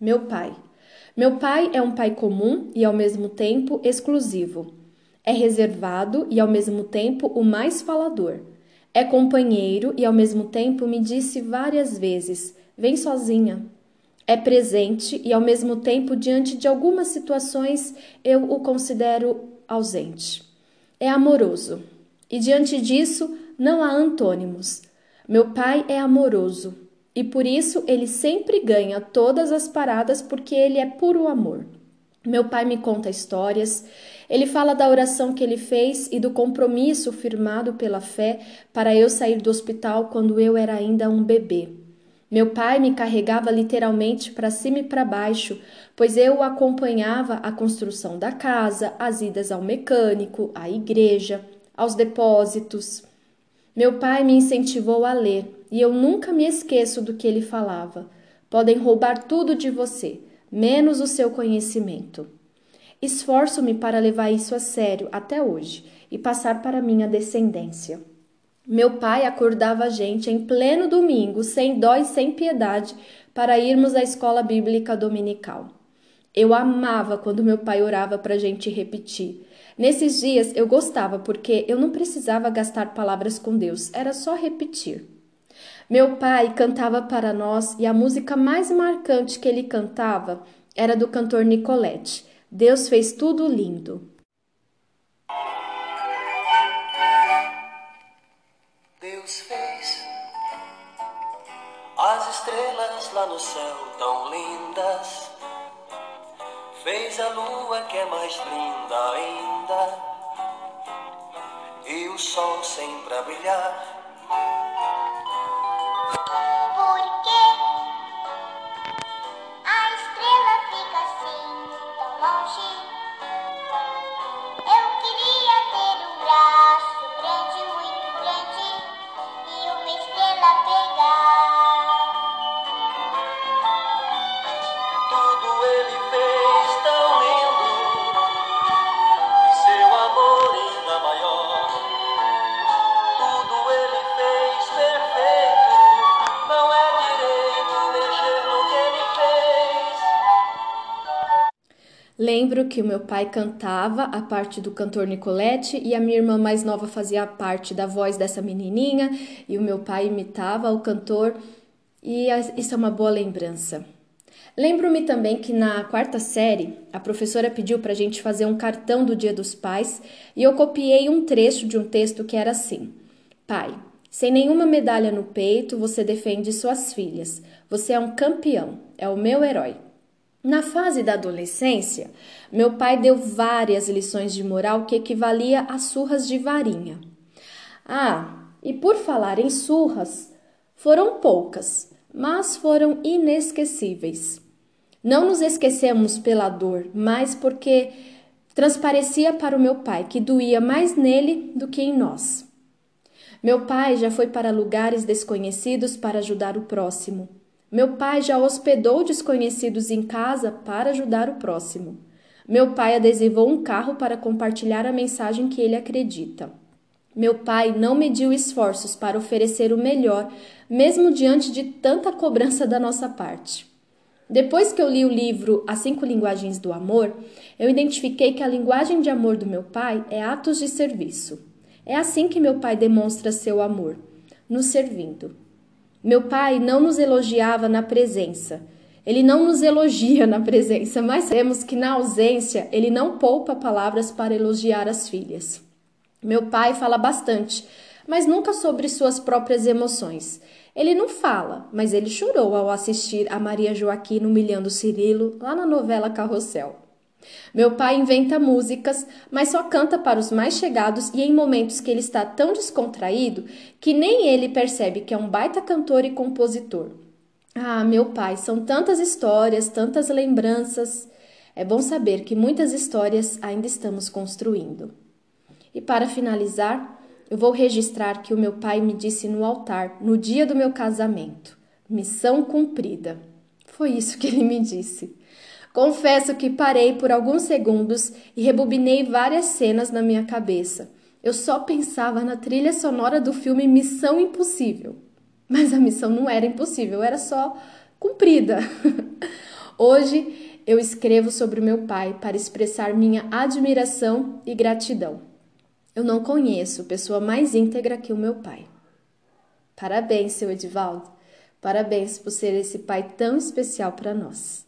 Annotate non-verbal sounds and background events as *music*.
Meu pai. Meu pai é um pai comum e ao mesmo tempo exclusivo. É reservado e ao mesmo tempo o mais falador. É companheiro e ao mesmo tempo me disse várias vezes: vem sozinha. É presente e ao mesmo tempo, diante de algumas situações, eu o considero ausente. É amoroso e diante disso não há antônimos. Meu pai é amoroso e por isso ele sempre ganha todas as paradas porque ele é puro amor. Meu pai me conta histórias, ele fala da oração que ele fez e do compromisso firmado pela fé para eu sair do hospital quando eu era ainda um bebê. Meu pai me carregava literalmente para cima e para baixo, pois eu acompanhava à construção da casa, às idas ao mecânico, à igreja, aos depósitos. Meu pai me incentivou a ler e eu nunca me esqueço do que ele falava. Podem roubar tudo de você, menos o seu conhecimento. Esforço-me para levar isso a sério até hoje e passar para minha descendência. Meu pai acordava a gente em pleno domingo, sem dó e sem piedade, para irmos à escola bíblica dominical. Eu amava quando meu pai orava para a gente repetir. Nesses dias eu gostava porque eu não precisava gastar palavras com Deus, era só repetir. Meu pai cantava para nós e a música mais marcante que ele cantava era do cantor Nicolette. Deus fez tudo lindo. Deus fez as estrelas lá no céu tão lindas Fez a lua que é mais linda ainda e o sol sempre a brilhar. Lembro que o meu pai cantava a parte do cantor Nicolette e a minha irmã mais nova fazia a parte da voz dessa menininha e o meu pai imitava o cantor e isso é uma boa lembrança. Lembro-me também que na quarta série a professora pediu para a gente fazer um cartão do Dia dos Pais e eu copiei um trecho de um texto que era assim: Pai, sem nenhuma medalha no peito, você defende suas filhas. Você é um campeão, é o meu herói. Na fase da adolescência, meu pai deu várias lições de moral que equivalia a surras de varinha. Ah, e por falar em surras, foram poucas, mas foram inesquecíveis. Não nos esquecemos pela dor, mas porque transparecia para o meu pai que doía mais nele do que em nós. Meu pai já foi para lugares desconhecidos para ajudar o próximo. Meu pai já hospedou desconhecidos em casa para ajudar o próximo. Meu pai adesivou um carro para compartilhar a mensagem que ele acredita. Meu pai não mediu esforços para oferecer o melhor, mesmo diante de tanta cobrança da nossa parte. Depois que eu li o livro As Cinco Linguagens do Amor, eu identifiquei que a linguagem de amor do meu pai é atos de serviço. É assim que meu pai demonstra seu amor, nos servindo. Meu pai não nos elogiava na presença. Ele não nos elogia na presença, mas sabemos que na ausência ele não poupa palavras para elogiar as filhas. Meu pai fala bastante, mas nunca sobre suas próprias emoções. Ele não fala, mas ele chorou ao assistir a Maria Joaquina humilhando Cirilo lá na novela Carrossel. Meu pai inventa músicas, mas só canta para os mais chegados e em momentos que ele está tão descontraído que nem ele percebe que é um baita cantor e compositor. Ah, meu pai, são tantas histórias, tantas lembranças. É bom saber que muitas histórias ainda estamos construindo. E para finalizar, eu vou registrar que o meu pai me disse no altar, no dia do meu casamento: missão cumprida. Foi isso que ele me disse. Confesso que parei por alguns segundos e rebobinei várias cenas na minha cabeça. Eu só pensava na trilha sonora do filme Missão Impossível. Mas a missão não era impossível, era só cumprida. *laughs* Hoje eu escrevo sobre o meu pai para expressar minha admiração e gratidão. Eu não conheço pessoa mais íntegra que o meu pai. Parabéns, seu Edivaldo. Parabéns por ser esse pai tão especial para nós.